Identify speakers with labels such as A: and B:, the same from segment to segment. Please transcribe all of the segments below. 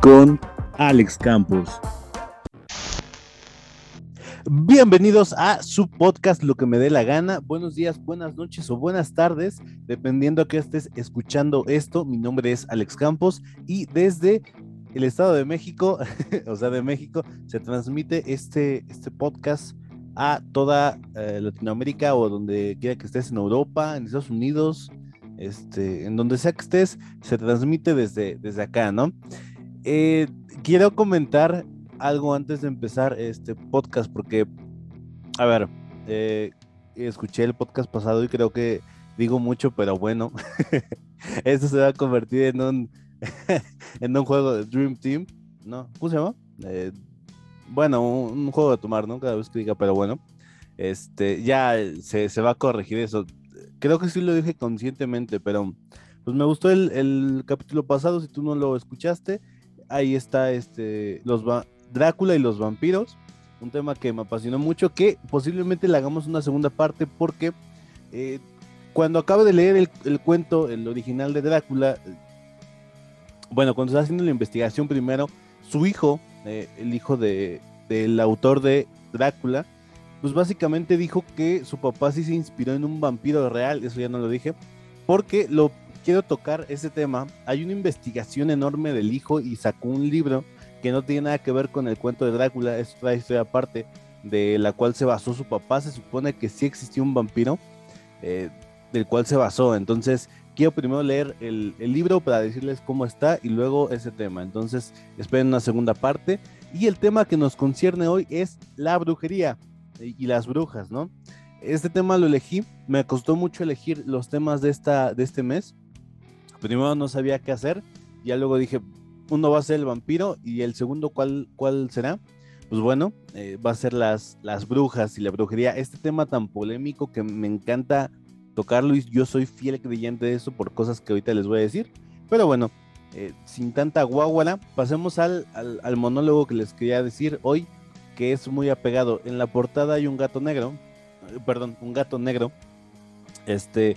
A: con Alex Campos. Bienvenidos a su podcast Lo que me dé la gana. Buenos días, buenas noches o buenas tardes, dependiendo a que estés escuchando esto. Mi nombre es Alex Campos y desde el Estado de México, o sea, de México, se transmite este, este podcast a toda eh, Latinoamérica o donde quiera que estés en Europa, en Estados Unidos, este, en donde sea que estés, se transmite desde, desde acá, ¿no? Eh, quiero comentar algo antes de empezar este podcast, porque, a ver, eh, escuché el podcast pasado y creo que digo mucho, pero bueno, esto se va a convertir en un, en un juego de Dream Team, ¿no? ¿Cómo se llama? Eh, bueno, un, juego de tomar, ¿no? Cada vez que diga, pero bueno, este, ya se, se va a corregir eso. Creo que sí lo dije conscientemente, pero pues me gustó el, el capítulo pasado, si tú no lo escuchaste, ahí está este, los Drácula y los vampiros, un tema que me apasionó mucho, que posiblemente le hagamos una segunda parte porque eh, cuando acabo de leer el, cuento, el original de Drácula, bueno, cuando estaba haciendo la investigación primero, su hijo, eh, el hijo de, del autor de Drácula, pues básicamente dijo que su papá sí se inspiró en un vampiro real, eso ya no lo dije, porque lo quiero tocar ese tema. Hay una investigación enorme del hijo y sacó un libro que no tiene nada que ver con el cuento de Drácula, es otra historia aparte de la cual se basó su papá. Se supone que sí existió un vampiro eh, del cual se basó. Entonces, quiero primero leer el, libro para decirles cómo está y luego ese tema. Entonces, esperen una segunda parte. Y el tema que nos concierne hoy es la brujería y las brujas, ¿no? Este tema lo elegí, me costó mucho elegir los temas de, esta, de este mes. Primero no sabía qué hacer, ya luego dije, uno va a ser el vampiro y el segundo, ¿cuál, cuál será? Pues bueno, eh, va a ser las, las brujas y la brujería. Este tema tan polémico que me encanta tocarlo y yo soy fiel creyente de eso por cosas que ahorita les voy a decir. Pero bueno, eh, sin tanta guaguara, pasemos al, al, monólogo que les quería decir hoy, que es muy apegado. En la portada hay un gato negro, eh, perdón, un gato negro. Este,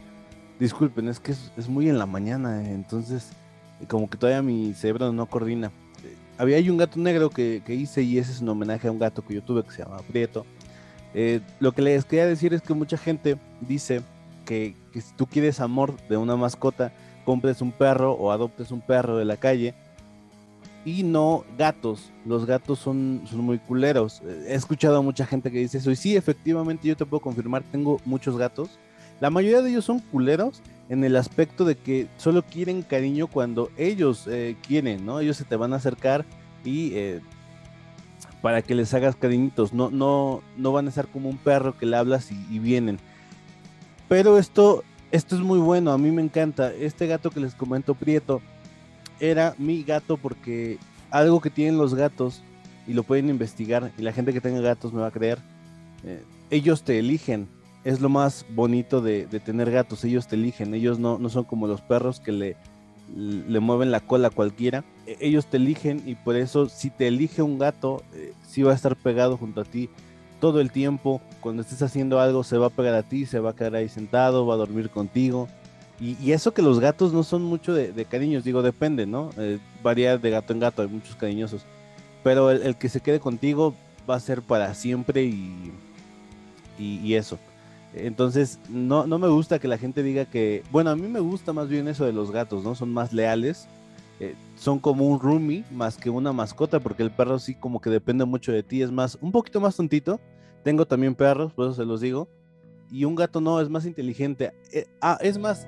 A: disculpen, es que es muy en la mañana, entonces como que todavía mi cerebro no coordina. había hay un gato negro que, hice y ese es un homenaje a un gato que yo tuve que se llama Prieto. Eh, lo que les quería decir es que mucha gente dice que, si tú quieres amor de una mascota, compres un perro o adoptes un perro de la calle y no gatos. Los gatos son, son muy culeros. He escuchado a mucha gente que dice eso y sí, efectivamente yo te puedo confirmar, tengo muchos gatos. La mayoría de ellos son culeros en el aspecto de que solo quieren cariño cuando ellos eh, quieren, ¿no? Ellos se te van a acercar y eh, para que les hagas cariñitos, no, no, no van a estar como un perro que le hablas y, vienen. Pero esto, esto es muy bueno, a mí me encanta. Este gato que les comento, Prieto, era mi gato porque algo que tienen los gatos, y lo pueden investigar, y la gente que tenga gatos me va a creer, eh, ellos te eligen es lo más bonito de, tener gatos. Ellos te eligen, ellos no, no son como los perros que le, le mueven la cola a cualquiera. E, ellos te eligen y por eso si te elige un gato, eh, sí va a estar pegado junto a ti todo el tiempo. Cuando estés haciendo algo se va a pegar a ti, se va a quedar ahí sentado, va a dormir contigo. Y, eso que los gatos no son mucho de, cariños, digo, depende, ¿no? Eh, varía de gato en gato, hay muchos cariñosos. Pero el, que se quede contigo va a ser para siempre y, y eso. Entonces, no, no me gusta que la gente diga que, bueno, a mí me gusta más bien eso de los gatos, ¿no? Son más leales, eh, son como un roomie más que una mascota, porque el perro sí como que depende mucho de ti, es más, un poquito más tontito. Tengo también perros, por eso se los digo. Y un gato no, es más inteligente. Eh, ah, es más,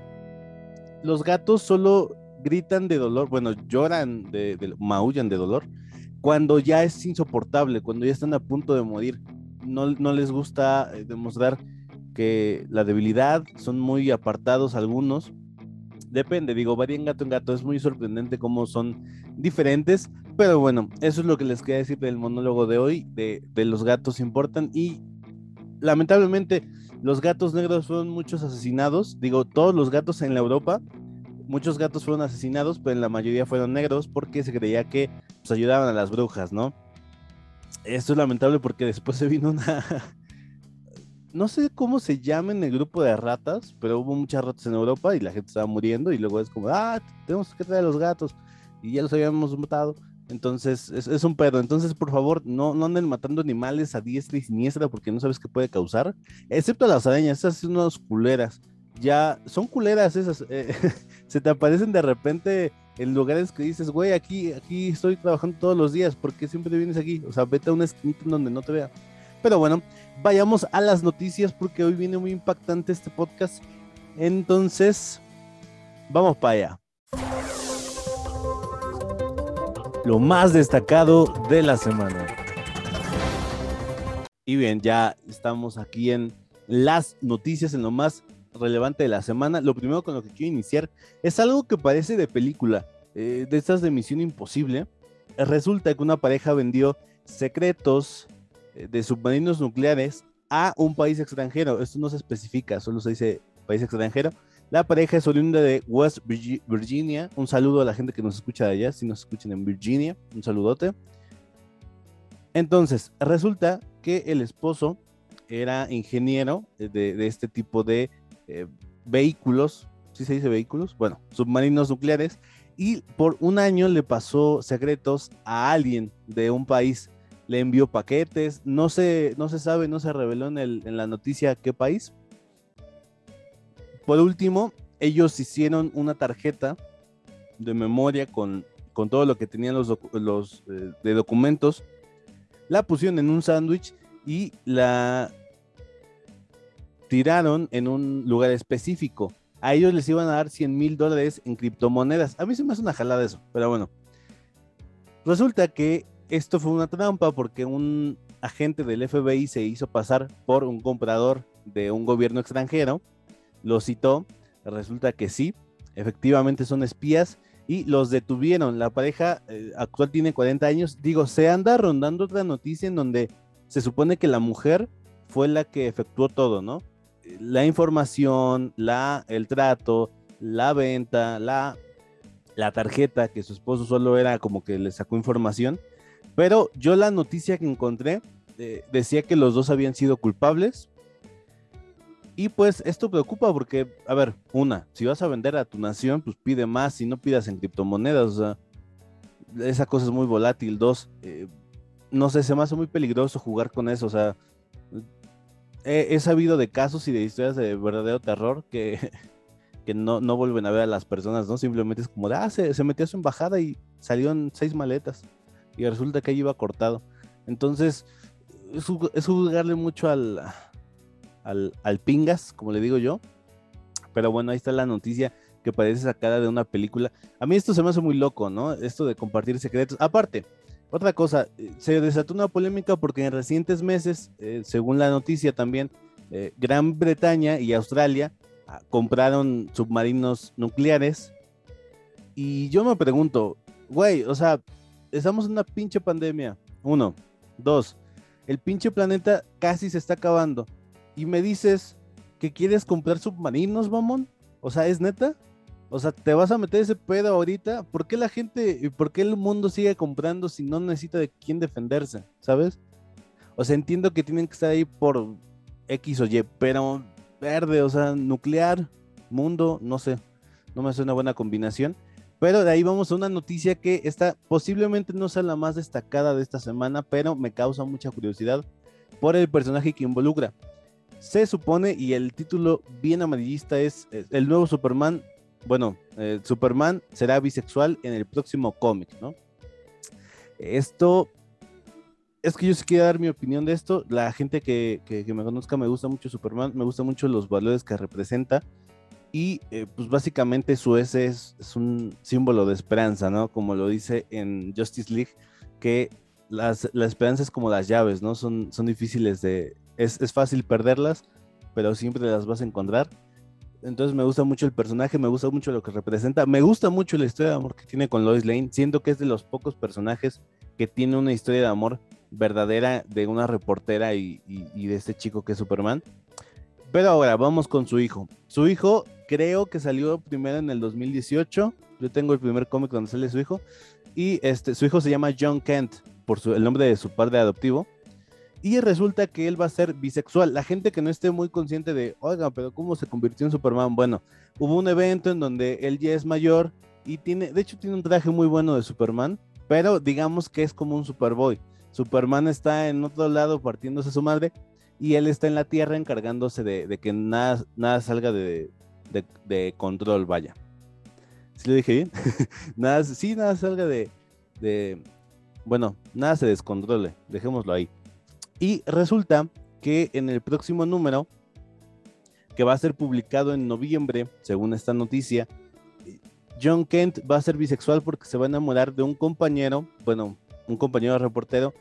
A: los gatos solo gritan de dolor, bueno, lloran, de, maullan de dolor, cuando ya es insoportable, cuando ya están a punto de morir. No, no les gusta eh, demostrar que la debilidad, son muy apartados algunos. Depende, digo, varía en gato en gato. Es muy sorprendente cómo son diferentes. Pero bueno, eso es lo que les quería decir del monólogo de hoy. De, los gatos importan. Y lamentablemente, los gatos negros fueron muchos asesinados. Digo, todos los gatos en la Europa, muchos gatos fueron asesinados, pero en la mayoría fueron negros porque se creía que pues, ayudaban a las brujas, ¿no? Esto es lamentable porque después se vino una, no sé cómo se llama en el grupo de ratas, pero hubo muchas ratas en Europa y la gente estaba muriendo y luego es como, ah, tenemos que traer a los gatos y ya los habíamos matado. Entonces, es, un pedo. Entonces, por favor, no, anden matando animales a diestra y siniestra porque no sabes qué puede causar. Excepto las arañas, esas son unas culeras. Ya, son culeras esas. Eh, se te aparecen de repente en lugares que dices, güey, aquí, aquí estoy trabajando todos los días, ¿por qué siempre vienes aquí? O sea, vete a una esquinita donde no te vea. Pero bueno, vayamos a las noticias porque hoy viene muy impactante este podcast. Entonces, vamos para allá. Lo más destacado de la semana. Y bien, ya estamos aquí en las noticias, en lo más relevante de la semana. Lo primero con lo que quiero iniciar es algo que parece de película, eh, de estas de Misión Imposible. Resulta que una pareja vendió secretos de submarinos nucleares a un país extranjero. Esto no se especifica, solo se dice país extranjero. La pareja es oriunda de West Virginia. Un saludo a la gente que nos escucha de allá, si nos escuchan en Virginia. Un saludote. Entonces, resulta que el esposo era ingeniero de, de este tipo de eh, vehículos, ¿sí se dice vehículos? Bueno, submarinos nucleares, y por un año le pasó secretos a alguien de un país. Le envió paquetes, no se, no se sabe, no se reveló en, el, en la noticia qué país. Por último, ellos hicieron una tarjeta de memoria con, con todo lo que tenían los, los eh, de documentos, la pusieron en un sándwich y la tiraron en un lugar específico. A ellos les iban a dar 100 mil dólares en criptomonedas. A mí se me hace una jalada eso, pero bueno. Resulta que esto fue una trampa porque un agente del FBI se hizo pasar por un comprador de un gobierno extranjero, lo citó, resulta que sí, efectivamente son espías y los detuvieron. La pareja eh, actual tiene 40 años. Digo, se anda rondando otra noticia en donde se supone que la mujer fue la que efectuó todo, ¿no? la información, la, el trato, la venta, la, la tarjeta, que su esposo solo era como que le sacó información. Pero yo la noticia que encontré decía que los dos habían sido culpables. Y pues esto preocupa porque, a ver, una, si vas a vender a tu nación, pues pide más, si no pidas en criptomonedas, o sea, esa cosa es muy volátil. Dos, eh, no sé, se me hace muy peligroso jugar con eso, o sea, he, sabido de casos y de historias de verdadero terror que, que no, no, vuelven a ver a las personas, ¿no? Simplemente es como de, ah, se, metió a su embajada y salieron seis maletas y resulta que ahí iba cortado. Entonces, es, jugarle mucho al, al, al, pingas, como le digo yo. Pero bueno, ahí está la noticia que parece sacada de una película. A mí esto se me hace muy loco, ¿no? Esto de compartir secretos. Aparte, otra cosa, eh, se desató una polémica porque en recientes meses, eh, según la noticia también, eh, Gran Bretaña y Australia ah, compraron submarinos nucleares. Y yo me pregunto, güey, o sea, estamos en una pinche pandemia. Uno. Dos. El pinche planeta casi se está acabando. Y me dices que quieres comprar submarinos, mamón. O sea, ¿es neta? O sea, te vas a meter ese pedo ahorita. ¿Por qué la gente y por qué el mundo sigue comprando si no necesita de quién defenderse? ¿Sabes? O sea, entiendo que tienen que estar ahí por X o Y, pero verde, o sea, nuclear, mundo, no sé. No me hace una buena combinación. Pero de ahí vamos a una noticia que está posiblemente no sea la más destacada de esta semana, pero me causa mucha curiosidad por el personaje que involucra. Se supone, y el título bien amarillista es El nuevo Superman bueno, eh, Superman será bisexual en el próximo cómic, ¿no? Esto, es que yo sí quiero dar mi opinión de esto. La gente que, me conozca me gusta mucho Superman, me gusta mucho los valores que representa. Y eh, pues básicamente su S es, un símbolo de esperanza, ¿no? Como lo dice en Justice League, que las, la esperanza es como las llaves, ¿no? Son, son difíciles de... Es, es fácil perderlas, pero siempre las vas a encontrar entonces me gusta mucho el personaje, me gusta mucho lo que representa, me gusta mucho la historia de amor que tiene con Lois Lane. Siento que es de los pocos personajes que tiene una historia de amor verdadera de una reportera y, de este chico que es Superman. Pero ahora vamos con su hijo. Su hijo creo que salió primero en el 2018. Yo tengo el primer cómic donde sale su hijo. Y este, su hijo se llama John Kent, por el nombre de su padre adoptivo y resulta que él va a ser bisexual. La gente que no esté muy consciente de, oiga, pero ¿cómo se convirtió en Superman? Bueno, hubo un evento en donde él ya es mayor y tiene, de hecho tiene un traje muy bueno de Superman, pero digamos que es como un Superboy. Superman está en otro lado partiéndose su madre y él está en la Tierra encargándose de, que nada, nada salga de, control, vaya. ¿Sí lo dije bien? nada, sí, nada salga de, de, bueno, nada se descontrole, dejémoslo ahí. Y resulta que en el próximo número, que va a ser publicado en noviembre, según esta noticia, John Kent va a ser bisexual porque se va a enamorar de un compañero, bueno, un compañero reportero,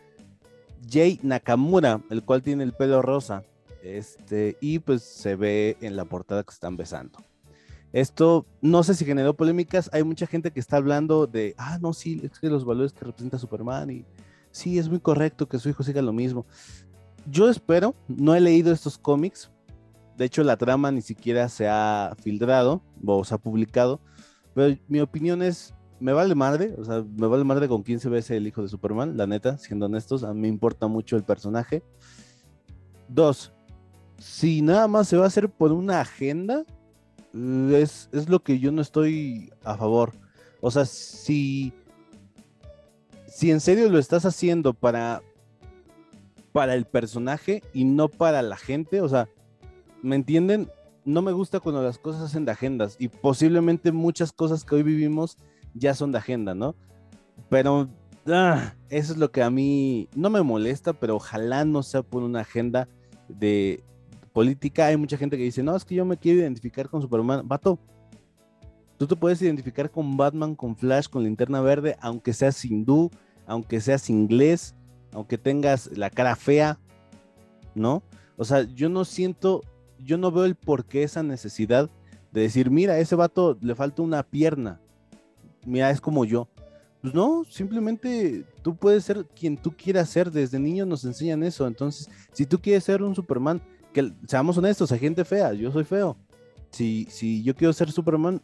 A: Jay Nakamura, el cual tiene el pelo rosa. Este, y pues se ve en la portada que están besando. Esto no sé si generó polémicas. Hay mucha gente que está hablando de, ah, no, sí, es que los valores que representa Superman y sí, es muy correcto que su hijo siga lo mismo. Yo espero, no he leído estos cómics. De hecho, la trama ni siquiera se ha filtrado o se ha publicado. Pero mi opinión es, me vale madre, o sea, me vale madre con quién se ve ese el hijo de Superman, la neta, siendo honestos, a mí me importa mucho el personaje. Dos, si nada más se va a hacer por una agenda, es, es lo que yo no estoy a favor. O sea, si, si en serio lo estás haciendo para, para el personaje y no para la gente, o sea, ¿me entienden? no me gusta cuando las cosas hacen de agendas y posiblemente muchas cosas que hoy vivimos ya son de agenda, ¿no? Pero ah, eso es lo que a mí no me molesta, pero ojalá no sea por una agenda de política. Hay mucha gente que dice, no, es que yo me quiero identificar con Superman. Vato, tú te puedes identificar con Batman, con Flash, con Linterna Verde, aunque seas hindú, aunque seas inglés, aunque tengas la cara fea, ¿no? O sea, yo no siento yo no veo el por qué esa necesidad de decir, mira, a ese vato le falta una pierna. Mira, es como yo. Pues no, simplemente tú puedes ser quien tú quieras ser. Desde niño nos enseñan eso. Entonces, si tú quieres ser un Superman, que seamos honestos, hay gente fea, yo soy feo. Si, si yo quiero ser Superman,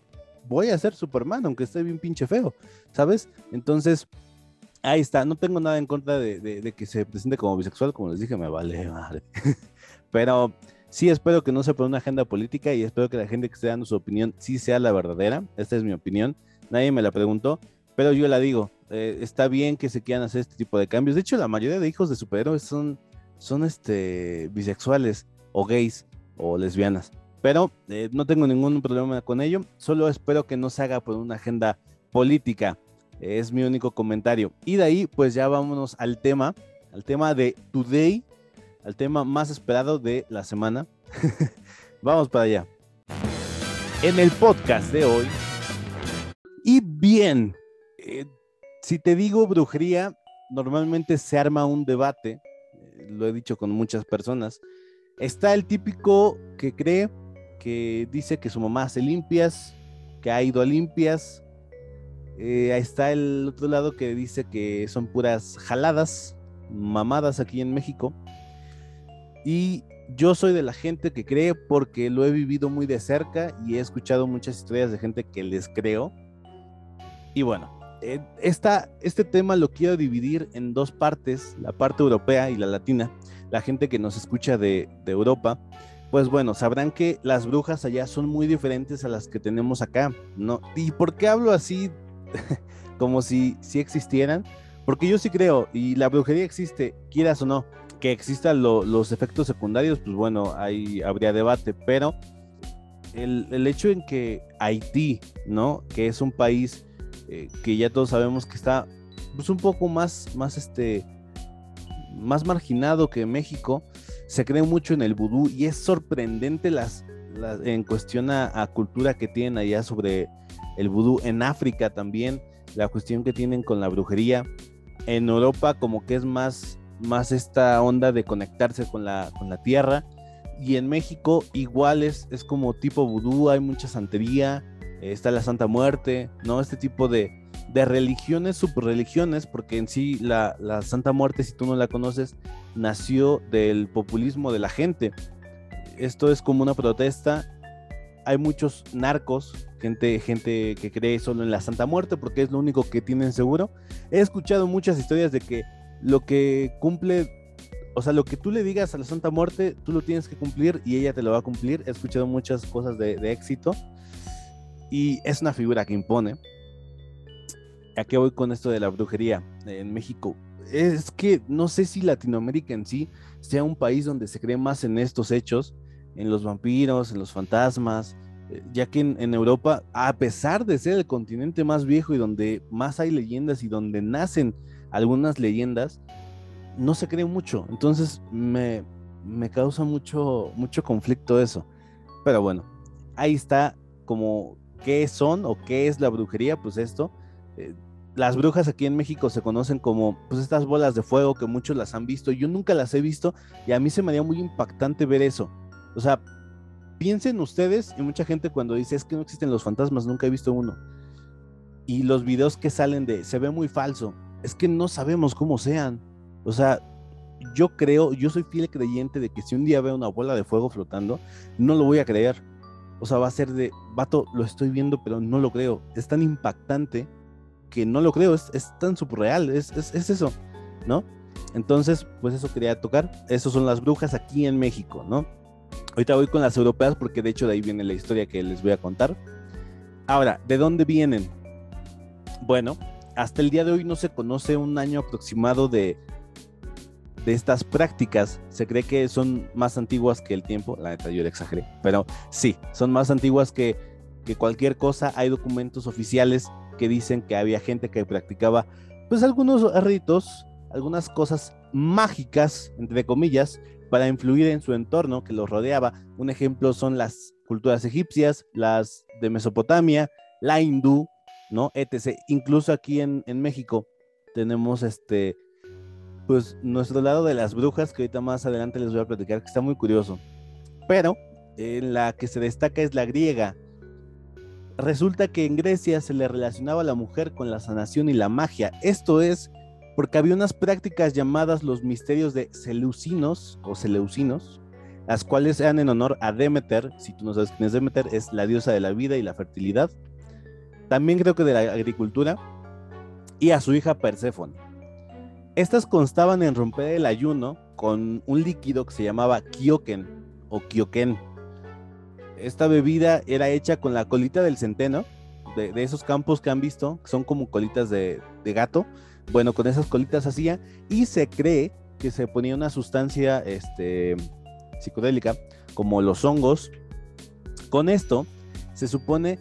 A: voy a ser Superman, aunque esté bien pinche feo, ¿sabes? Entonces, ahí está. No tengo nada en contra de, de que se presente como bisexual, como les dije, me vale madre. Pero Sí, espero que no sea por una agenda política y espero que la gente que esté dando su opinión sí sea la verdadera. Esta es mi opinión. Nadie me la preguntó, pero yo la digo. Eh, está bien que se quieran hacer este tipo de cambios. De hecho, la mayoría de hijos de superhéroes son, son este, bisexuales o gays o lesbianas. Pero eh, no tengo ningún problema con ello. Solo espero que no se haga por una agenda política. Es mi único comentario. Y de ahí, pues ya vámonos al tema, al tema de Today al tema más esperado de la semana. Vamos para allá. En el podcast de hoy. Bien, eh, si te digo brujería, normalmente se arma un debate, eh, lo he dicho con muchas personas. Está el típico que cree, que dice que su mamá hace limpias, que ha ido a limpias. Eh, está el otro lado que dice que son puras jaladas, mamadas aquí en México. Y yo soy de la gente que cree porque lo he vivido muy de cerca y he escuchado muchas historias de gente que les creo. Y bueno, eh, este tema lo quiero dividir en dos partes, la parte europea y la latina. La gente que nos escucha de, Europa, pues bueno, sabrán que las brujas allá son muy diferentes a las que tenemos acá, ¿no? ¿Y por qué hablo así como si, si existieran? Porque yo sí creo, y la brujería existe, quieras o no que existan los efectos secundarios, pues bueno, ahí habría debate, pero el, hecho en que Haití, ¿no? Que es un país eh, que ya todos sabemos que está pues un poco más, más este, más marginado que México, se cree mucho en el vudú y es sorprendente las, en cuestión a, cultura que tienen allá sobre el vudú. En África también, la cuestión que tienen con la brujería. En Europa como que es más más esta onda de conectarse con la, con la tierra. Y en México igual es, es como tipo vudú, hay mucha santería, está la Santa Muerte, ¿no? Este tipo de, de religiones, subreligiones, porque en sí la, la, Santa Muerte, si tú no la conoces, nació del populismo de la gente. Esto es como una protesta. Hay muchos narcos, gente, gente que cree solo en la Santa Muerte porque es lo único que tienen seguro. He escuchado muchas historias de que lo que cumple, o sea, lo que tú le digas a la Santa Muerte, tú lo tienes que cumplir y ella te lo va a cumplir. He escuchado muchas cosas de, éxito y es una figura que impone. ¿A qué voy con esto de la brujería en México? Es que no sé si Latinoamérica en sí sea un país donde se cree más en estos hechos, en los vampiros, en los fantasmas, eh, ya que en, Europa, a pesar de ser el continente más viejo y donde más hay leyendas y donde nacen algunas leyendas, no se cree mucho. Entonces me, me causa mucho, mucho conflicto eso. Pero bueno, ahí está como qué son o qué es la brujería, pues esto. Eh, las brujas aquí en México se conocen como pues estas bolas de fuego que muchos las han visto. Yo nunca las he visto y a mí se me haría muy impactante ver eso. O sea, piensen ustedes y mucha gente cuando dice es que no existen los fantasmas, nunca he visto uno. Y los videos que salen de se ve muy falso, es que no sabemos cómo sean. O sea, yo creo, yo soy fiel creyente de que si un día veo una bola de fuego flotando, no lo voy a creer. O sea, va a ser de, vato, lo estoy viendo, pero no lo creo. Es tan impactante que no lo creo, es, tan subreal, es, es, eso, ¿no? Entonces, pues eso quería tocar. Esas son las brujas aquí en México, ¿no? Ahorita voy con las europeas porque de hecho de ahí viene la historia que les voy a contar. Ahora, ¿de dónde vienen? Bueno, hasta el día de hoy no se conoce un año aproximado de, de estas prácticas. Se cree que son más antiguas que el tiempo. La neta, yo le exageré. Pero sí, son más antiguas que, que cualquier cosa. Hay documentos oficiales que dicen que había gente que practicaba pues algunos ritos, algunas cosas mágicas, entre comillas, para influir en su entorno que los rodeaba. Un ejemplo son las culturas egipcias, las de Mesopotamia, la hindú, ¿no? etc. Incluso aquí en, en México tenemos este, pues nuestro lado de las brujas, que ahorita más adelante les voy a platicar, que está muy curioso. Pero la que se destaca es la griega, resulta que en Grecia se le relacionaba a la mujer con la sanación y la magia. Esto es porque había unas prácticas llamadas los misterios de Seleucinos o Seleucinos, las cuales eran en honor a Demeter. Si tú no sabes quién es Demeter, es la diosa de la vida y la fertilidad. También creo que de la agricultura y a su hija Perséfone. Estas constaban en romper el ayuno con un líquido que se llamaba kioken o kioken esta bebida era hecha con la colita del centeno, de, esos campos que han visto, que son como colitas de, gato. Bueno, con esas colitas hacía y se cree que se ponía una sustancia este, psicodélica, como los hongos. Con esto se supone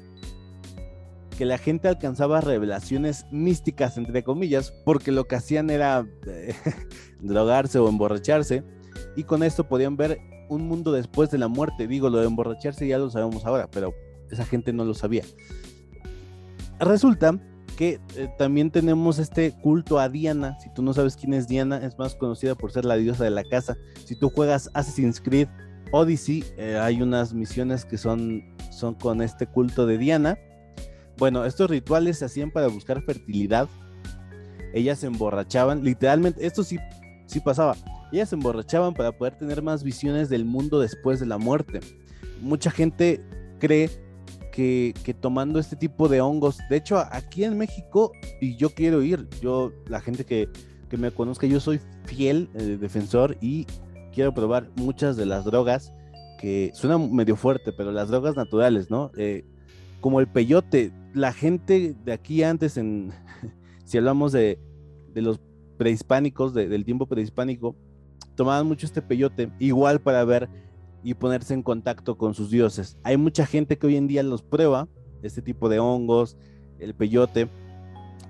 A: que la gente alcanzaba revelaciones místicas, entre comillas, porque lo que hacían era eh, drogarse o emborracharse, y con esto podían ver un mundo después de la muerte. Digo, lo de emborracharse ya lo sabemos ahora, pero esa gente no lo sabía. Resulta que eh, también tenemos este culto a Diana. Si tú no sabes quién es Diana, es más conocida por ser la diosa de la casa. Si tú juegas Assassin's Creed Odyssey, eh, hay unas misiones que son, son con este culto de Diana. Bueno, estos rituales se hacían para buscar fertilidad. Ellas se emborrachaban, literalmente, esto sí, sí pasaba ellas se emborrachaban para poder tener más visiones del mundo después de la muerte. Mucha gente cree que, tomando este tipo de hongos, de hecho aquí en México, y yo quiero ir, yo, la gente que, me conozca, yo soy fiel eh, defensor y quiero probar muchas de las drogas que suena medio fuerte, pero las drogas naturales, ¿no? Eh, como el peyote, la gente de aquí antes, en, si hablamos de, los prehispánicos, del tiempo prehispánico, tomaban mucho este peyote, igual para ver y ponerse en contacto con sus dioses. Hay mucha gente que hoy en día los prueba, este tipo de hongos, el peyote,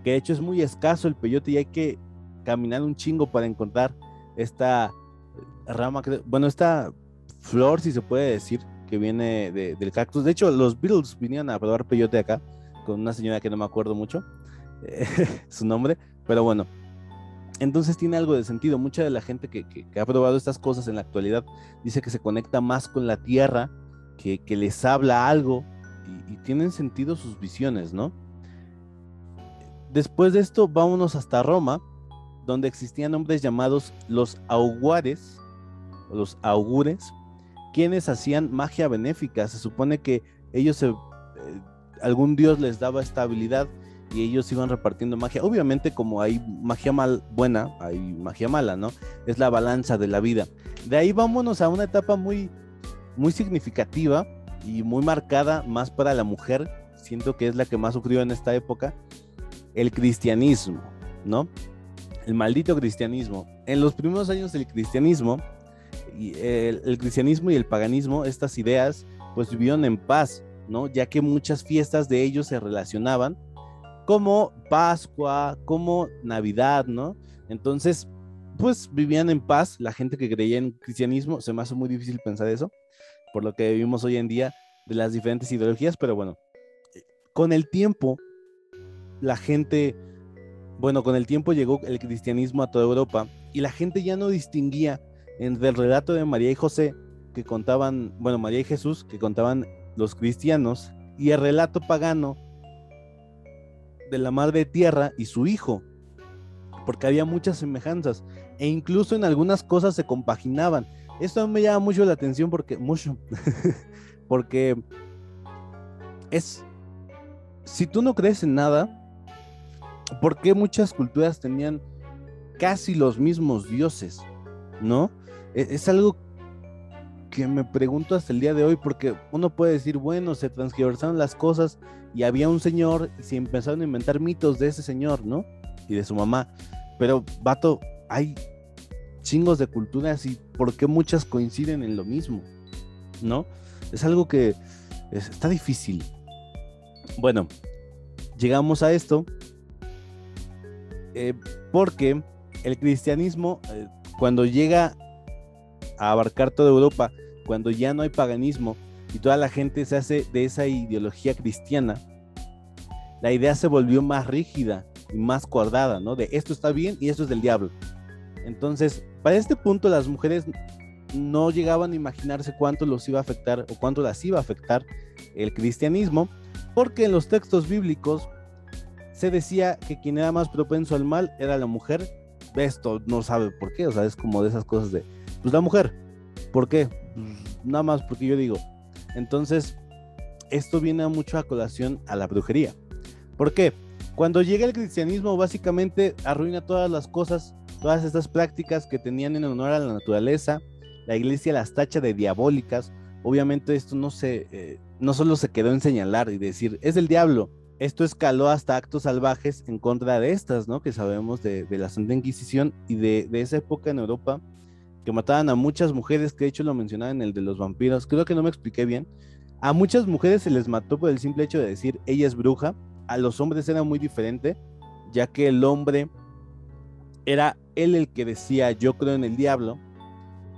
A: que de hecho es muy escaso el peyote y hay que caminar un chingo para encontrar esta rama, bueno, esta flor, si se puede decir, que viene del cactus. De hecho, los Beatles vinieron a probar peyote acá con una señora que no me acuerdo mucho su nombre, pero bueno, entonces tiene algo de sentido. Mucha de la gente que, ha probado estas cosas en la actualidad dice que se conecta más con la tierra, que, les habla algo y, tienen sentido sus visiones, ¿no? Después de esto, vámonos hasta Roma, donde existían hombres llamados los auguares, o los augures, quienes hacían magia benéfica. Se supone que ellos, eh, algún dios les daba esta habilidad y ellos iban repartiendo magia. Obviamente como hay magia mal buena, hay magia mala, ¿no? Es la balanza de la vida. De ahí vámonos a una etapa muy, muy significativa y muy marcada más para la mujer. Siento que es la que más sufrió en esta época. el cristianismo, ¿no? El maldito cristianismo. En los primeros años del cristianismo, el, el cristianismo y el paganismo, estas ideas, pues vivieron en paz, ¿no? Ya que muchas fiestas de ellos se relacionaban como Pascua, como Navidad, ¿no? Entonces, pues vivían en paz, la gente que creía en cristianismo, se me hace muy difícil pensar eso, por lo que vivimos hoy en día de las diferentes ideologías, pero bueno, con el tiempo, la gente, bueno, con el tiempo llegó el cristianismo a toda Europa y la gente ya no distinguía entre el relato de María y José que contaban, bueno, María y Jesús que contaban los cristianos y el relato pagano de la madre tierra y su hijo, porque había muchas semejanzas e incluso en algunas cosas se compaginaban. Esto me llama mucho la atención porque mucho porque es si tú no crees en nada, ¿por qué muchas culturas tenían casi los mismos dioses? ¿No? E, es, algo que me pregunto hasta el día de hoy, porque uno puede decir, bueno, se transgiversaron las cosas y había un señor y se empezaron a inventar mitos de ese señor, ¿no? Y de su mamá. Pero, vato, hay chingos de culturas y por qué muchas coinciden en lo mismo, ¿no? Es algo que está difícil. Bueno, llegamos a esto eh, porque el cristianismo, eh, cuando llega abarcar toda Europa, cuando ya no hay paganismo y toda la gente se hace de esa ideología cristiana, la idea se volvió más rígida y más cuadrada, ¿no? De esto está bien y esto es del diablo. Entonces, para este punto las mujeres no llegaban a imaginarse cuánto los iba a afectar o cuánto las iba a afectar el cristianismo, porque en los textos bíblicos se decía que quien era más propenso al mal era la mujer. Esto no sabe por qué, o sea, es como de esas cosas de, pues la mujer, ¿por qué? Nada más porque yo digo. Entonces, esto viene mucho a colación a la brujería. ¿Por qué? Cuando llega el cristianismo, básicamente arruina todas las cosas, todas estas prácticas que tenían en honor a la naturaleza. La iglesia las tacha de diabólicas. Obviamente esto no se, eh, no solo se quedó en señalar y decir, es el diablo. Esto escaló hasta actos salvajes en contra de estas, ¿no? Que sabemos de, la Santa Inquisición y de, esa época en Europa, que mataban a muchas mujeres, que de hecho lo mencionaba en el de los vampiros. Creo que no me expliqué bien. A muchas mujeres se les mató por el simple hecho de decir, ella es bruja. A los hombres era muy diferente, ya que el hombre era él el que decía, yo creo en el diablo,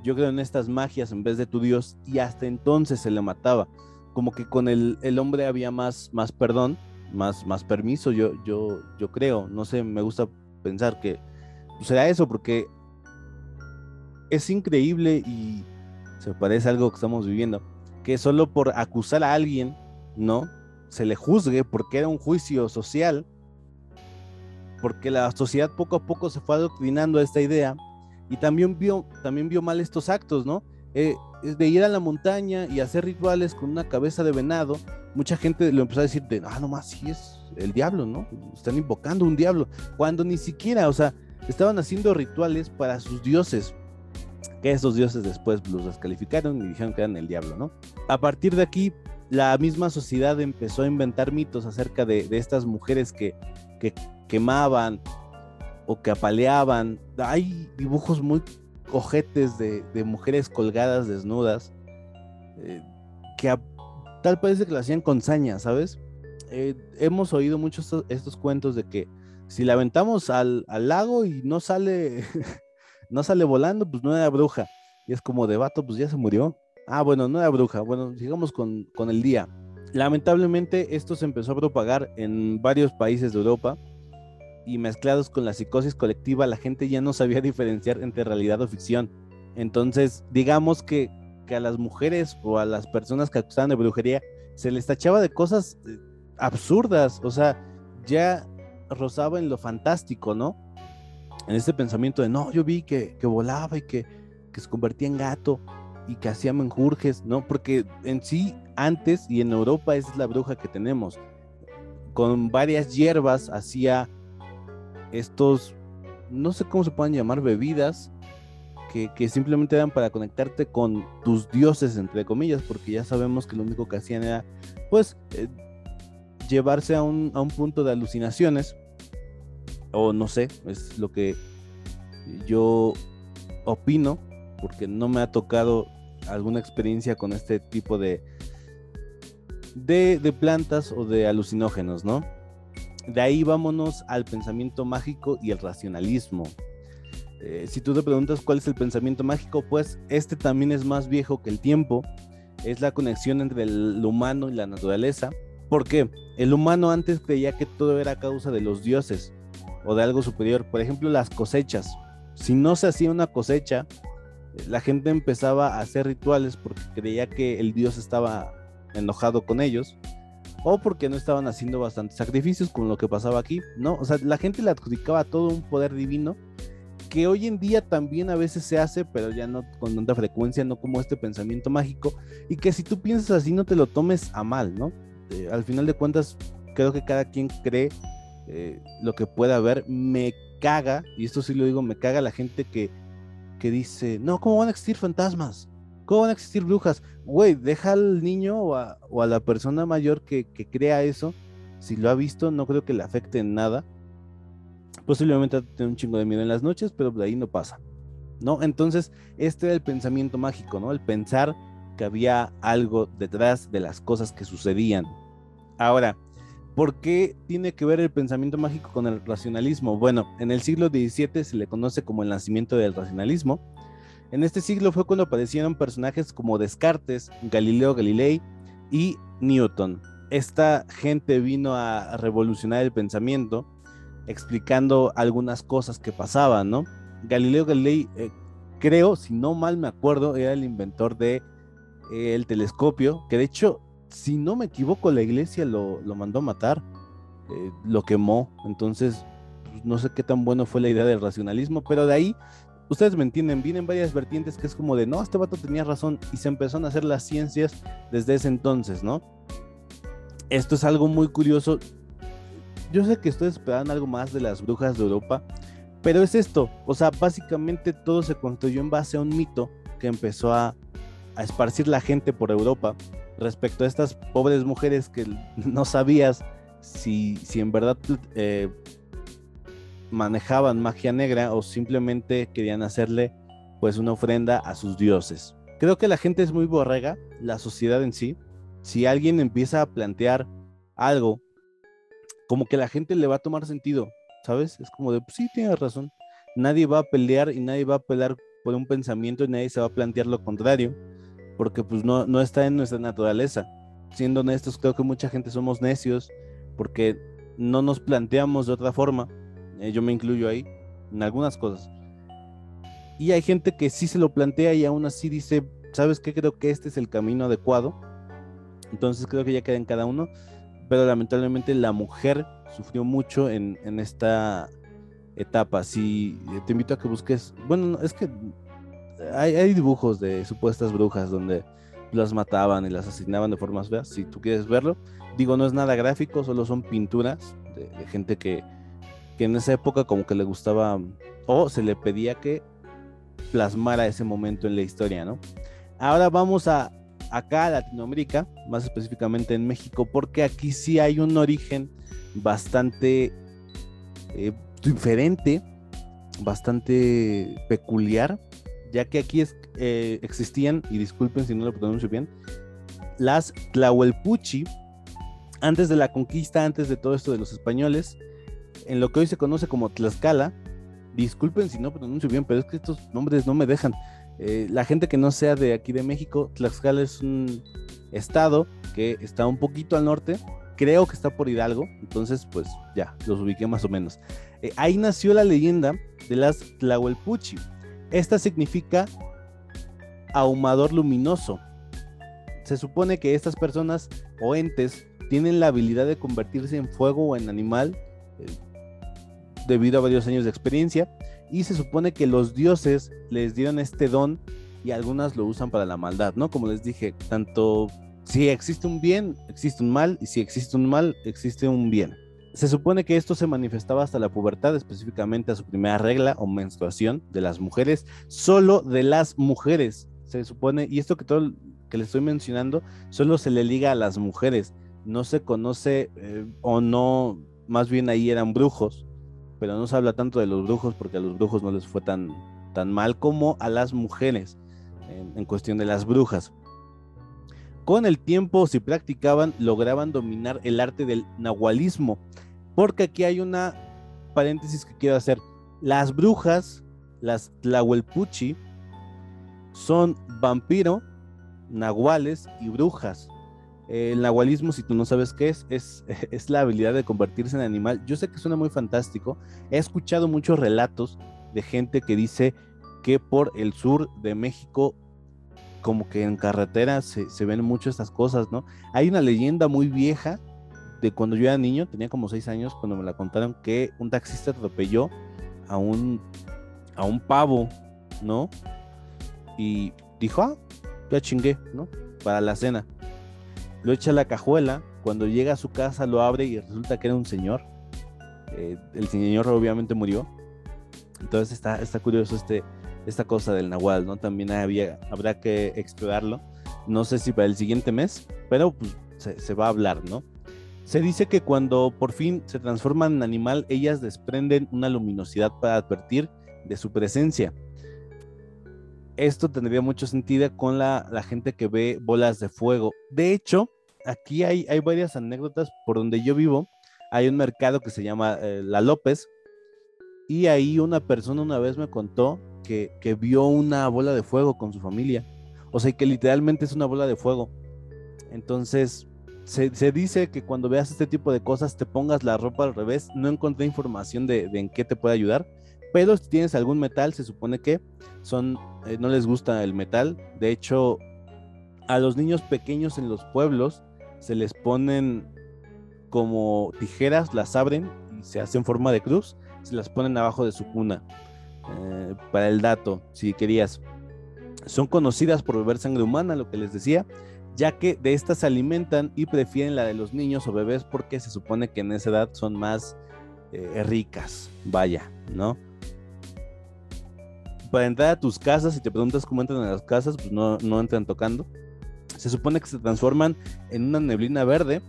A: yo creo en estas magias en vez de tu Dios, y hasta entonces se le mataba como que con el, el hombre había más, más perdón, más, más permiso, yo, yo, yo creo, no sé, me gusta pensar que será eso, porque es increíble y se parece a algo que estamos viviendo, que solo por acusar a alguien, ¿no? Se le juzgue porque era un juicio social, porque la sociedad poco a poco se fue adoctrinando a esta idea y también vio, también vio mal estos actos, ¿no? Eh, de ir a la montaña y hacer rituales con una cabeza de venado, mucha gente lo empezó a decir de, ah, nomás, sí es el diablo, ¿no? Están invocando un diablo, cuando ni siquiera, o sea, estaban haciendo rituales para sus dioses, que esos dioses después los descalificaron y dijeron que eran el diablo, ¿no? A partir de aquí, la misma sociedad empezó a inventar mitos acerca de, estas mujeres que, que quemaban o que apaleaban. Hay dibujos muy ojetes de, mujeres colgadas desnudas, eh, que tal parece que lo hacían con saña, ¿sabes? Eh, hemos oído muchos estos, cuentos de que si la aventamos al, lago y no sale, no sale volando, pues no era bruja. Y es como de vato, pues ya se murió. Ah, bueno, no era bruja. Bueno, sigamos con, con el día. Lamentablemente esto se empezó a propagar en varios países de Europa y mezclados con la psicosis colectiva, la gente ya no sabía diferenciar entre realidad o ficción. Entonces, digamos que, que a las mujeres o a las personas que acusaban de brujería se les tachaba de cosas eh, absurdas, o sea, ya rozaba en lo fantástico, ¿no? En este pensamiento de, no, yo vi que, que volaba y que, que se convertía en gato y que hacía menjurjes, ¿no? Porque en sí, antes y en Europa esa es la bruja que tenemos. Con varias hierbas hacía estos, no sé cómo se pueden llamar, bebidas que, simplemente eran para conectarte con tus dioses, entre comillas, porque ya sabemos que lo único que hacían era, pues, eh, llevarse a un, a un punto de alucinaciones o no sé, es lo que yo opino, porque no me ha tocado alguna experiencia con este tipo de, de, plantas o de alucinógenos, ¿no? De ahí vámonos al pensamiento mágico y el racionalismo. Eh, si tú te preguntas cuál es el pensamiento mágico, pues este también es más viejo que el tiempo. Es la conexión entre el humano y la naturaleza. porque El humano antes creía que todo era causa de los dioses o de algo superior. Por ejemplo, las cosechas. Si no se hacía una cosecha, la gente empezaba a hacer rituales porque creía que el dios estaba enojado con ellos o porque no estaban haciendo bastantes sacrificios con lo que pasaba aquí, ¿no? O sea, la gente le adjudicaba todo un poder divino que hoy en día también a veces se hace, pero ya no con tanta frecuencia, no como este pensamiento mágico, y que si tú piensas así no te lo tomes a mal, ¿no? Eh, al final de cuentas, creo que cada quien cree eh, lo que pueda haber, me caga, y esto sí lo digo, me caga la gente que, que dice, no, ¿cómo van a existir fantasmas? ¿Cómo van a existir brujas? Güey, deja al niño o a, la persona mayor que, crea eso. Si lo ha visto, no creo que le afecte en nada. Posiblemente tener un chingo de miedo en las noches, pero de ahí no pasa. ¿No? Entonces, este era el pensamiento mágico, ¿no? El pensar que había algo detrás de las cosas que sucedían. Ahora, ¿por qué tiene que ver el pensamiento mágico con el racionalismo? Bueno, en el siglo XVII se le conoce como el nacimiento del racionalismo en este siglo fue cuando aparecieron personajes como Descartes, Galileo Galilei y Newton. Esta gente vino a revolucionar el pensamiento, explicando algunas cosas que pasaban, ¿no? Galileo Galilei, eh, creo, si no mal me acuerdo, era el inventor de eh, el telescopio, que de hecho, si no me equivoco, la iglesia lo, mandó a matar, eh, lo quemó, entonces pues, no sé qué tan bueno fue la idea del racionalismo, pero de ahí ustedes me entienden, vienen varias vertientes que es como de, no, este vato tenía razón y se empezaron a hacer las ciencias desde ese entonces, ¿no? Esto es algo muy curioso. Yo sé que ustedes esperan algo más de las brujas de Europa, pero es esto, o sea, básicamente todo se construyó en base a un mito que empezó a, esparcir la gente por Europa respecto a estas pobres mujeres que no sabías si, si en verdad eh, manejaban magia negra o simplemente querían hacerle pues una ofrenda a sus dioses. Creo que la gente es muy borrega, la sociedad en sí. Si alguien empieza a plantear algo, como que la gente le va a tomar sentido, ¿sabes? Es como de, pues sí, tienes razón. Nadie va a pelear y nadie va a pelear por un pensamiento y nadie se va a plantear lo contrario, porque pues no, no está en nuestra naturaleza. Siendo honestos, creo que mucha gente somos necios porque no nos planteamos de otra forma eh, yo me incluyo ahí en algunas cosas. Y hay gente que sí se lo plantea y aún así dice, ¿sabes qué? Creo que este es el camino adecuado. Entonces creo que ya queda en cada uno. Pero lamentablemente la mujer sufrió mucho en, esta etapa. Si te invito a que busques, bueno, es que hay, dibujos de supuestas brujas donde las mataban y las asesinaban de formas feas. Si tú quieres verlo, digo, no es nada gráfico, solo son pinturas de gente que, que en esa época como que le gustaba o se le pedía que plasmara ese momento en la historia, ¿no? Ahora vamos a acá a Latinoamérica, más específicamente en México, porque aquí sí hay un origen bastante eh, diferente, bastante peculiar, ya que aquí eh, existían, y disculpen si no lo pronuncio bien, las Tlahuelpuchi, antes de la conquista, antes de todo esto de los españoles, en lo que hoy se conoce como Tlaxcala. Disculpen si no pronuncio bien, pero es que estos nombres no me dejan. Eh, la gente que no sea de aquí de México, Tlaxcala es un estado que está un poquito al norte. Creo que está por Hidalgo, entonces pues ya, los ubiqué más o menos. Eh, ahí nació la leyenda de las Tlahuelpuchi. Esta significa ahumador luminoso. Se supone que estas personas o entes tienen la habilidad de convertirse en fuego o en animal eh, debido a varios años de experiencia y se supone que los dioses les dieron este don y algunas lo usan para la maldad, ¿no? Como les dije, tanto si existe un bien, existe un mal y si existe un mal, existe un bien. Se supone que esto se manifestaba hasta la pubertad, específicamente a su primera regla o menstruación de las mujeres, solo de las mujeres. Se supone, y esto que todo que le estoy mencionando, solo se le liga a las mujeres. No se conoce eh, o no, más bien ahí eran brujos pero no se habla tanto de los brujos porque a los brujos no les fue tan, tan mal como a las mujeres en, cuestión de las brujas. Con el tiempo, si practicaban, lograban dominar el arte del nahualismo, porque aquí hay una paréntesis que quiero hacer. Las brujas, las tlahuelpuchi, son vampiro, nahuales y brujas. El nahualismo, si tú no sabes qué es, es, es la habilidad de convertirse en animal. Yo sé que suena muy fantástico. He escuchado muchos relatos de gente que dice que por el sur de México, como que en carreteras se, ven mucho estas cosas, ¿no? Hay una leyenda muy vieja de cuando yo era niño, tenía como seis años, cuando me la contaron, que un taxista atropelló a un, a un pavo, ¿no? Y dijo, ah, ya chingué, ¿no? Para la cena. Lo echa a la cajuela, cuando llega a su casa lo abre y resulta que era un señor. Eh, el señor obviamente murió. Entonces está, está curioso este, esta cosa del Nahual, ¿no? También había, habrá que explorarlo. No sé si para el siguiente mes, pero pues, se, va a hablar, ¿no? Se dice que cuando por fin se transforman en animal, ellas desprenden una luminosidad para advertir de su presencia. Esto tendría mucho sentido con la, gente que ve bolas de fuego. De hecho, aquí hay, hay varias anécdotas por donde yo vivo. Hay un mercado que se llama eh, La López, y ahí una persona una vez me contó que, vio una bola de fuego con su familia. O sea, que literalmente es una bola de fuego. Entonces, se, dice que cuando veas este tipo de cosas te pongas la ropa al revés. No encontré información de, en qué te puede ayudar. Pero si tienes algún metal, se supone que son, eh, no les gusta el metal. De hecho, a los niños pequeños en los pueblos se les ponen como tijeras, las abren y se hacen forma de cruz, se las ponen abajo de su cuna. Eh, para el dato, si querías. Son conocidas por beber sangre humana, lo que les decía, ya que de estas se alimentan y prefieren la de los niños o bebés porque se supone que en esa edad son más eh, ricas. Vaya, ¿no? Para entrar a tus casas, si te preguntas cómo entran a las casas, pues no, no entran tocando. Se supone que se transforman en una neblina verde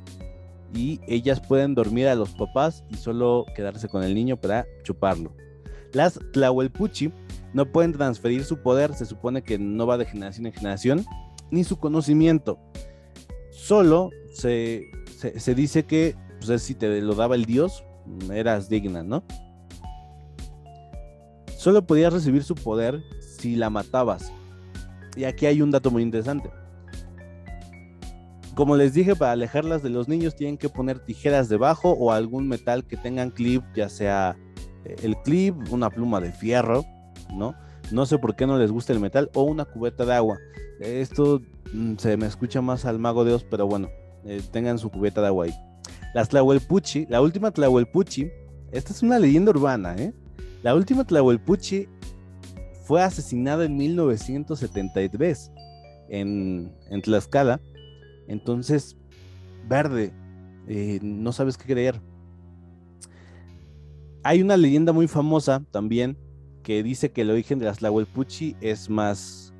A: y ellas pueden dormir a los papás y solo quedarse con el niño para chuparlo. Las Tlahuelpuchi no pueden transferir su poder, se supone que no va de generación en generación, ni su conocimiento. Solo se, dice que pues, si te lo daba el dios, eras digna, ¿no? Solo podías recibir su poder si la matabas. Y aquí hay un dato muy interesante. Como les dije, para alejarlas de los niños tienen que poner tijeras debajo o algún metal que tengan clip, ya sea el clip, una pluma de fierro, ¿no? No sé por qué no les gusta el metal, o una cubeta de agua. Esto mm, se me escucha más al mago de Oz, pero bueno, eh, tengan su cubeta de agua ahí. Las Tlahuelpuchi, la última Tlahuelpuchi, esta es una leyenda urbana, ¿eh? La última Tlahuelpuchi fue asesinada en 1973 en, en Tlaxcala. Entonces, verde, eh, no sabes qué creer hay una leyenda muy famosa también que dice que el origen de las Tlahuelpuchi es más,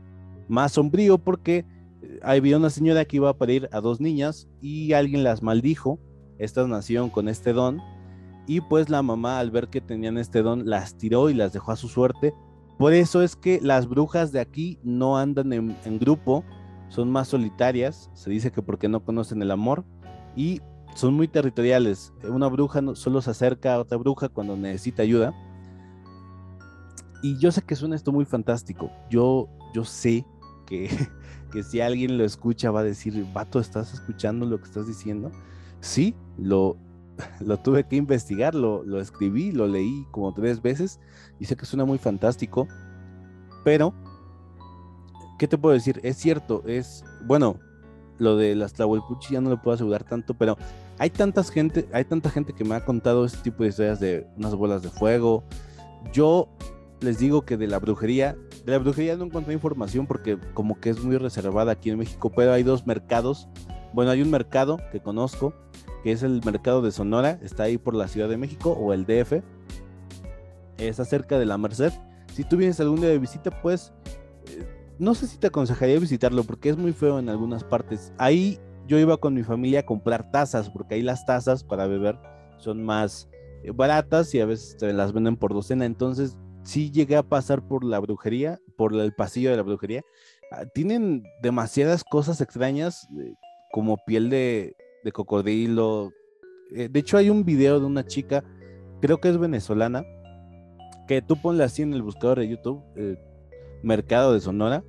A: más sombrío porque eh, había una señora que iba a parir a dos niñas y alguien las maldijo. Estas nacieron con este don y pues la mamá al ver que tenían este don las tiró y las dejó a su suerte. Por eso es que las brujas de aquí no andan en, en grupo, son más solitarias. Se dice que porque no conocen el amor y son muy territoriales. Una bruja solo se acerca a otra bruja cuando necesita ayuda. Y yo sé que suena esto muy fantástico. Yo, yo sé que, que si alguien lo escucha va a decir, vato, ¿estás escuchando lo que estás diciendo? Sí, lo, lo tuve que investigar, lo, lo escribí, lo leí como tres veces y sé que suena muy fantástico. Pero, ¿qué te puedo decir? Es cierto, es, bueno, lo de las Tlahuelpuchi ya no lo puedo asegurar tanto, pero hay tantas gente, hay tanta gente que me ha contado este tipo de historias de unas bolas de fuego. Yo les digo que de la brujería, de la brujería no encontré información porque como que es muy reservada aquí en México, pero hay dos mercados. Bueno, hay un mercado que conozco, que es el mercado de Sonora, está ahí por la Ciudad de México o el DF. Está cerca de la Merced. Si tú vienes algún día de visita, pues no sé si te aconsejaría visitarlo porque es muy feo en algunas partes. Ahí yo iba con mi familia a comprar tazas porque ahí las tazas para beber son más, baratas y a veces las venden por docena. Entonces, sí llegué a pasar por la brujería, por el pasillo de la brujería. Ah, tienen demasiadas cosas extrañas, eh, como piel de, cocodrilo. Eh, de hecho, hay un video de una chica, creo que es venezolana, que tú ponle así en el buscador de YouTube, eh, Mercado de Sonora,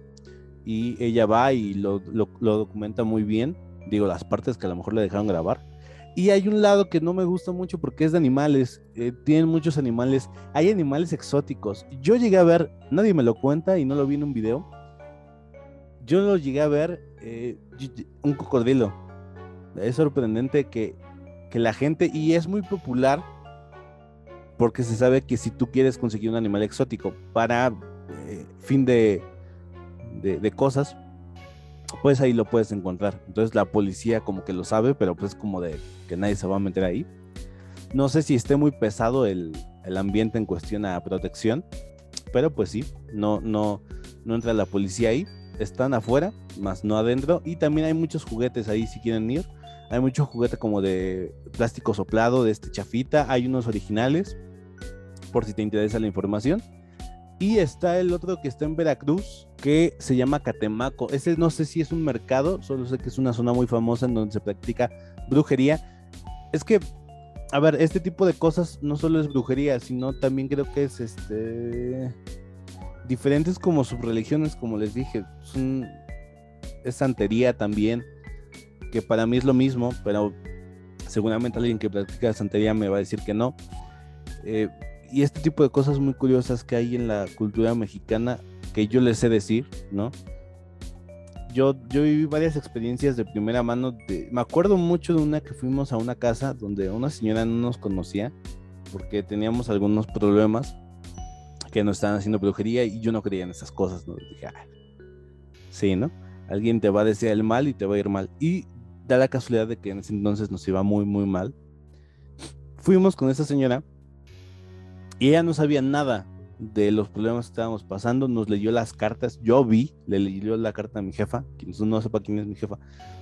A: y ella va y lo, documenta muy bien. Digo, las partes que a lo mejor le dejaron grabar. Y hay un lado que no me gusta mucho porque es de animales. Eh, tienen muchos animales. Hay animales exóticos. Yo llegué a ver, nadie me lo cuenta y no lo vi en un video. Yo lo llegué a ver eh, un cocodrilo. Es sorprendente que, que la gente, y es muy popular porque se sabe que si tú quieres conseguir un animal exótico para eh, fin de, de, cosas, pues ahí lo puedes encontrar. Entonces la policía como que lo sabe, pero pues como de que nadie se va a meter ahí. No sé si esté muy pesado el, el ambiente en cuestión a protección, pero pues sí, no, no, no entra la policía ahí. Están afuera, más no adentro. Y también hay muchos juguetes ahí si quieren ir. Hay mucho juguete como de plástico soplado, de este chafita. Hay unos originales, por si te interesa la información. Y está el otro que está en Veracruz, que se llama Catemaco. Ese no sé si es un mercado, solo sé que es una zona muy famosa en donde se practica brujería. Es que, a ver, este tipo de cosas no solo es brujería, sino también creo que es este diferentes como subreligiones, como les dije, es santería también, que para mí es lo mismo, pero seguramente alguien que practica santería me va a decir que no. Eh, y este tipo de cosas muy curiosas que hay en la cultura mexicana que yo les sé decir, ¿no? Yo, yo viví varias experiencias de primera mano. Me acuerdo mucho de una que fuimos a una casa donde una señora no nos conocía porque teníamos algunos problemas que nos estaban haciendo brujería y yo no creía en esas cosas, ¿no? Dije, ah, sí, ¿no? Alguien te va a decir el mal y te va a ir mal. Y da la casualidad de que en ese entonces nos iba muy, muy mal. Fuimos con esa señora y ella no sabía nada de los problemas que estábamos pasando, nos leyó las cartas, yo vi, le leyó la carta a mi jefa, quien no sepa quién es mi jefa,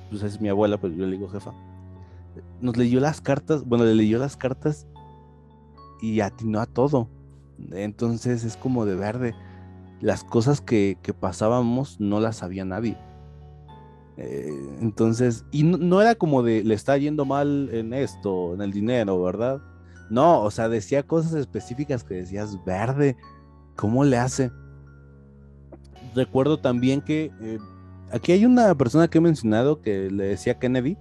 A: pues es mi abuela, pero yo le digo jefa. Nos leyó las cartas, bueno, le leyó las cartas y atinó a todo. Entonces es como de verde. Las cosas que, pasábamos no las sabía nadie. Eh, entonces, y no, era como de le está yendo mal en esto, en el dinero, ¿verdad? No, o sea, decía cosas específicas que decías, verde, ¿cómo le hace? Recuerdo también que eh, aquí hay una persona que he mencionado que le decía Kennedy.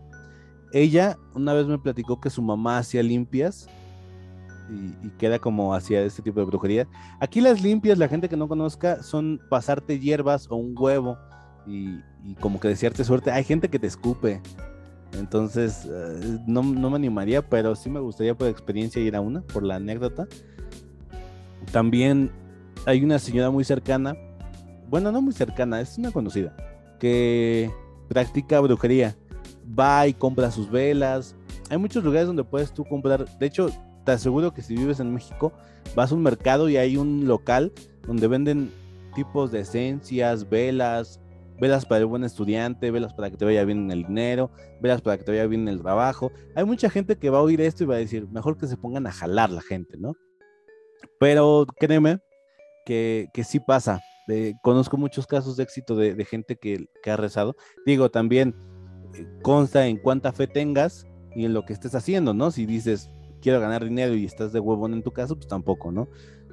A: Ella una vez me platicó que su mamá hacía limpias y, queda como hacía este tipo de brujería. Aquí las limpias, la gente que no conozca, son pasarte hierbas o un huevo y, y como que desearte suerte. Hay gente que te escupe, entonces, eh, no, me animaría, pero sí me gustaría por experiencia ir a una, por la anécdota. También hay una señora muy cercana, bueno, no muy cercana, es una conocida, que practica brujería. Va y compra sus velas. Hay muchos lugares donde puedes tú comprar. De hecho, te aseguro que si vives en México, vas a un mercado y hay un local donde venden tipos de esencias, velas, velas para el buen estudiante, velas para que te vaya bien en el dinero, velas para que te vaya bien en el trabajo. Hay mucha gente que va a oír esto y va a decir, mejor que se pongan a jalar la gente, ¿no? Pero créeme que, que sí pasa. conozco muchos casos de éxito de, gente que, que, ha rezado. Digo, también eh, consta en cuánta fe tengas y en lo que estés haciendo, ¿no? Si dices, quiero ganar dinero y estás de huevón en tu caso, pues tampoco, ¿no?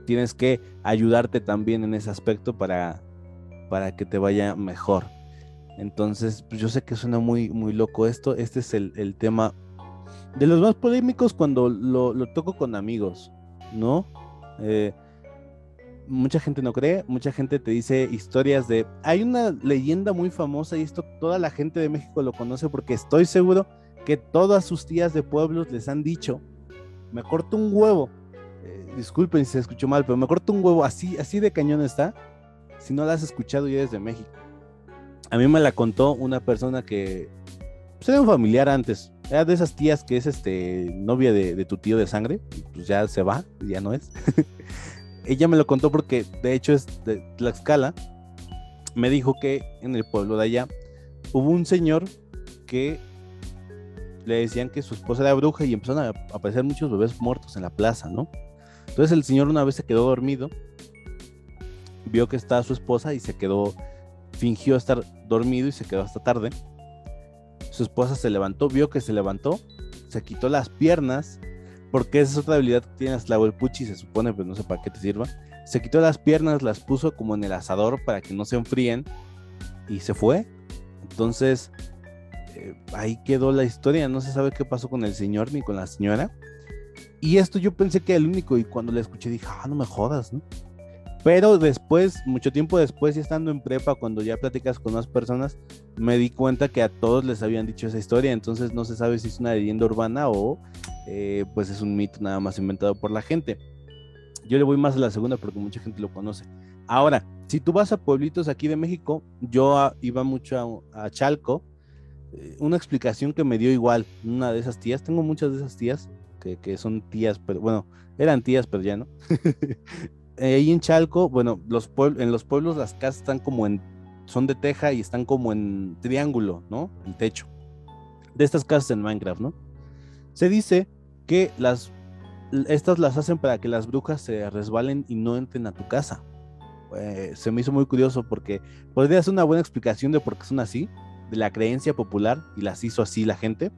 A: Tienes que ayudarte también en ese aspecto para, para que te vaya mejor. Entonces, pues yo sé que suena muy, muy loco esto. Este es el, tema de los más polémicos cuando lo, toco con amigos, ¿no? Eh, mucha gente no cree, mucha gente te dice historias de... Hay una leyenda muy famosa y esto toda la gente de México lo conoce porque estoy seguro que todas sus tías de pueblos les han dicho, me corto un huevo. Eh, disculpen si se escuchó mal, pero me corto un huevo así, así de cañón está si no la has escuchado ya desde México. A mí me la contó una persona que pues, era un familiar antes. Era de esas tías que es este novia de, tu tío de sangre. Pues ya se va, ya no es. Ella me lo contó porque de hecho es de Tlaxcala. Me dijo que en el pueblo de allá hubo un señor que le decían que su esposa era bruja y empezaron a aparecer muchos bebés muertos en la plaza, ¿no? Entonces el señor una vez se quedó dormido, vio que estaba su esposa y se quedó, fingió estar dormido y se quedó hasta tarde. Su esposa se levantó, vio que se levantó, se quitó las piernas, porque esa es otra habilidad que tiene Puchi, se supone, pero no sé para qué te sirva. Se quitó las piernas, las puso como en el asador para que no se enfríen y se fue. Entonces, eh, ahí quedó la historia. No se sabe qué pasó con el señor ni con la señora. Y esto yo pensé que era el único. Y cuando le escuché dije, ah, no me jodas, ¿no? Pero después, mucho tiempo después, ya estando en prepa, cuando ya platicas con más personas, me di cuenta que a todos les habían dicho esa historia. Entonces no se sabe si es una leyenda urbana o eh, pues es un mito nada más inventado por la gente. Yo le voy más a la segunda porque mucha gente lo conoce. Ahora, si tú vas a pueblitos aquí de México, yo iba mucho a, Chalco. Eh, una explicación que me dio igual una de esas tías, tengo muchas de esas tías que, son tías, pero bueno, eran tías, pero ya no. Ahí en Chalco, bueno, en los pueblos las casas están como en, son de teja y están como en triángulo, ¿no? El techo. De estas casas en Minecraft, ¿no? Se dice que estas las hacen para que las brujas se resbalen y no entren a tu casa. Eh, se me hizo muy curioso porque podría ser una buena explicación de por qué son así, de la creencia popular y las hizo así la gente.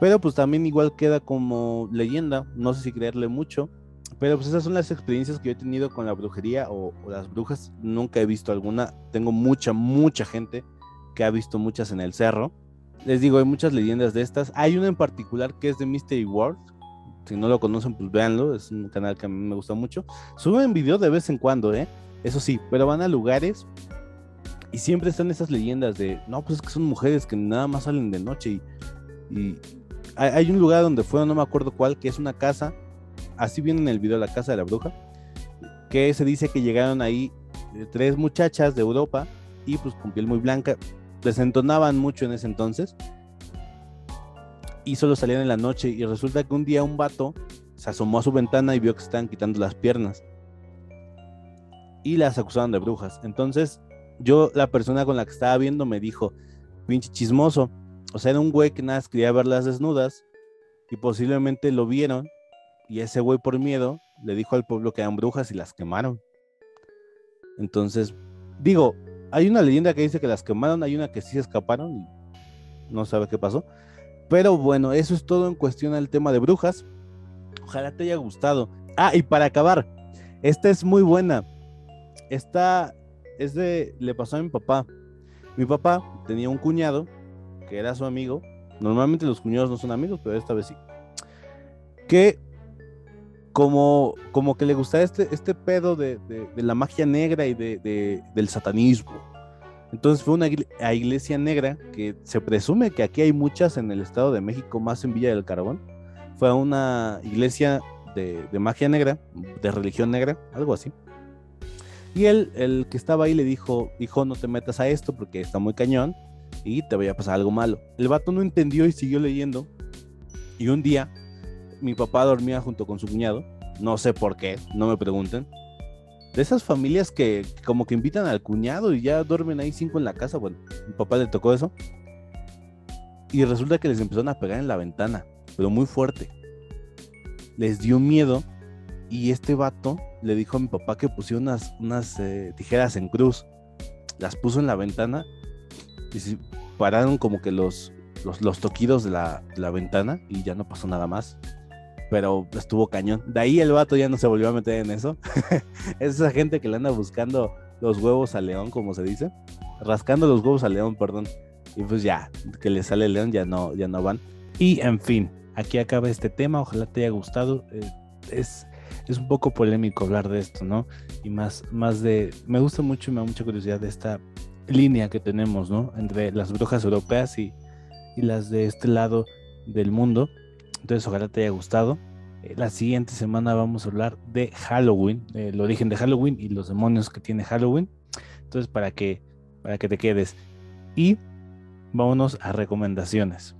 A: Pero pues también igual queda como leyenda, no sé si creerle mucho. Pero pues esas son las experiencias que yo he tenido con la brujería o, las brujas. Nunca he visto alguna. Tengo mucha, mucha gente que ha visto muchas en el cerro. Les digo, hay muchas leyendas de estas. Hay una en particular que es de Mystery World. Si no lo conocen, pues véanlo. Es un canal que a mí me gusta mucho. Suben videos de vez en cuando, ¿eh? Eso sí, pero van a lugares y siempre están esas leyendas de, no, pues es que son mujeres que nada más salen de noche y, hay, un lugar donde fue, no me acuerdo cuál, que es una casa, así viene en el video la casa de la bruja, que se dice que llegaron ahí eh, tres muchachas de Europa y pues con piel muy blanca, desentonaban mucho en ese entonces y solo salían en la noche y resulta que un día un vato se asomó a su ventana y vio que estaban quitando las piernas y las acusaban de brujas. Entonces, yo, la persona con la que estaba viendo, me dijo, pinche chismoso. O sea, era un güey que nada quería verlas desnudas y posiblemente lo vieron y ese güey por miedo le dijo al pueblo que eran brujas y las quemaron. Entonces, digo, hay una leyenda que dice que las quemaron, hay una que sí escaparon y no sabe qué pasó. Pero bueno, eso es todo en cuestión al tema de brujas. Ojalá te haya gustado. Ah, y para acabar, esta es muy buena. Esta es de, le pasó a mi papá. Mi papá tenía un cuñado que era su amigo. Normalmente los cuñados no son amigos, pero esta vez sí. Que como, como que le gustaba este, este pedo de, la magia negra y de, del satanismo. Entonces fue una iglesia negra que se presume que aquí hay muchas en el Estado de México, más en Villa del Carbón. Fue una iglesia de, de magia negra, de religión negra, algo así. Y él, el que estaba ahí, le dijo, hijo, no te metas a esto porque está muy cañón y te voy a pasar algo malo. El vato no entendió y siguió leyendo. Y un día, mi papá dormía junto con su cuñado. No sé por qué, no me pregunten. De esas familias que como que invitan al cuñado y ya duermen ahí cinco en la casa. Bueno, mi papá le tocó eso. Y resulta que les empezaron a pegar en la ventana, pero muy fuerte. Les dio miedo y este vato le dijo a mi papá que pusiera unas, unas eh, tijeras en cruz. Las puso en la ventana y se pararon como que los, los, toquidos de la, ventana y ya no pasó nada más. Pero estuvo cañón. De ahí el vato ya no se volvió a meter en eso. es esa gente que le anda buscando los huevos al león, como se dice. Rascando los huevos al león, perdón. Y pues ya, que le sale león, ya no, ya no van. Y en fin, aquí acaba este tema. Ojalá te haya gustado. Eh, es es un poco polémico hablar de esto, ¿no? Y más, más de, me gusta mucho y me da mucha curiosidad de esta línea que tenemos, ¿no? Entre las brujas europeas y, las de este lado del mundo. Entonces, ojalá te haya gustado. Eh, la siguiente semana vamos a hablar de Halloween, el origen de Halloween y los demonios que tiene Halloween. Entonces, para que, para que te quedes. Y vámonos a recomendaciones.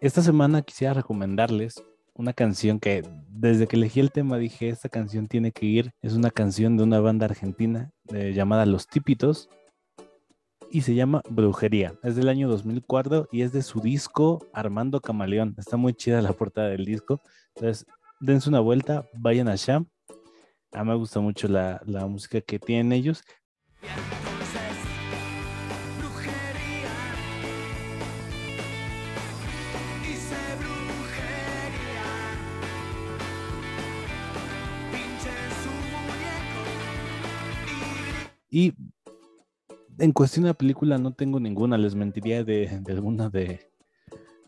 A: Esta semana quisiera recomendarles una canción que desde que elegí el tema dije, esta canción tiene que ir. Es una canción de una banda argentina eh, llamada Los Típitos y se llama Brujería. Es del año 2004 y es de su disco Armando Camaleón. Está muy chida la portada del disco. Entonces, dense una vuelta, vayan allá. A mí me gusta mucho la, la música que tienen ellos. Y en cuestión de película no tengo ninguna, les mentiría de, alguna de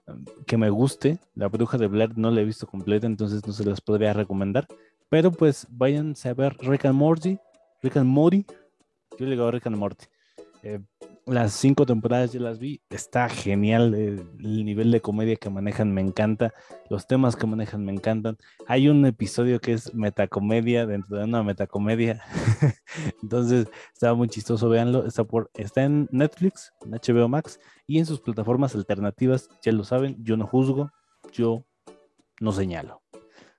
A: um, que me guste. La bruja de Blair no la he visto completa, entonces no se las podría recomendar. Pero pues váyanse a ver Rick and Morty, Rick and Morty. Yo le digo Rick and Morty. Eh, las cinco temporadas ya las vi, está genial, el, nivel de comedia que manejan me encanta, los temas que manejan me encantan. Hay un episodio que es metacomedia dentro de una metacomedia, entonces está muy chistoso, véanlo, está, por, está en Netflix, en HBO Max y en sus plataformas alternativas, ya lo saben, yo no juzgo, yo no señalo.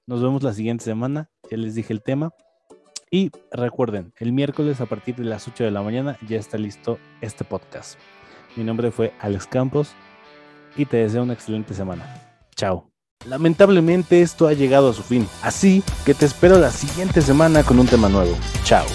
A: Nos vemos la siguiente semana, ya les dije el tema. Y recuerden, el miércoles a partir de las 8 de la mañana ya está listo este podcast. Mi nombre fue Alex Campos y te deseo una excelente semana. Chao. Lamentablemente esto ha llegado a su fin, así que te espero la siguiente semana con un tema nuevo. Chao.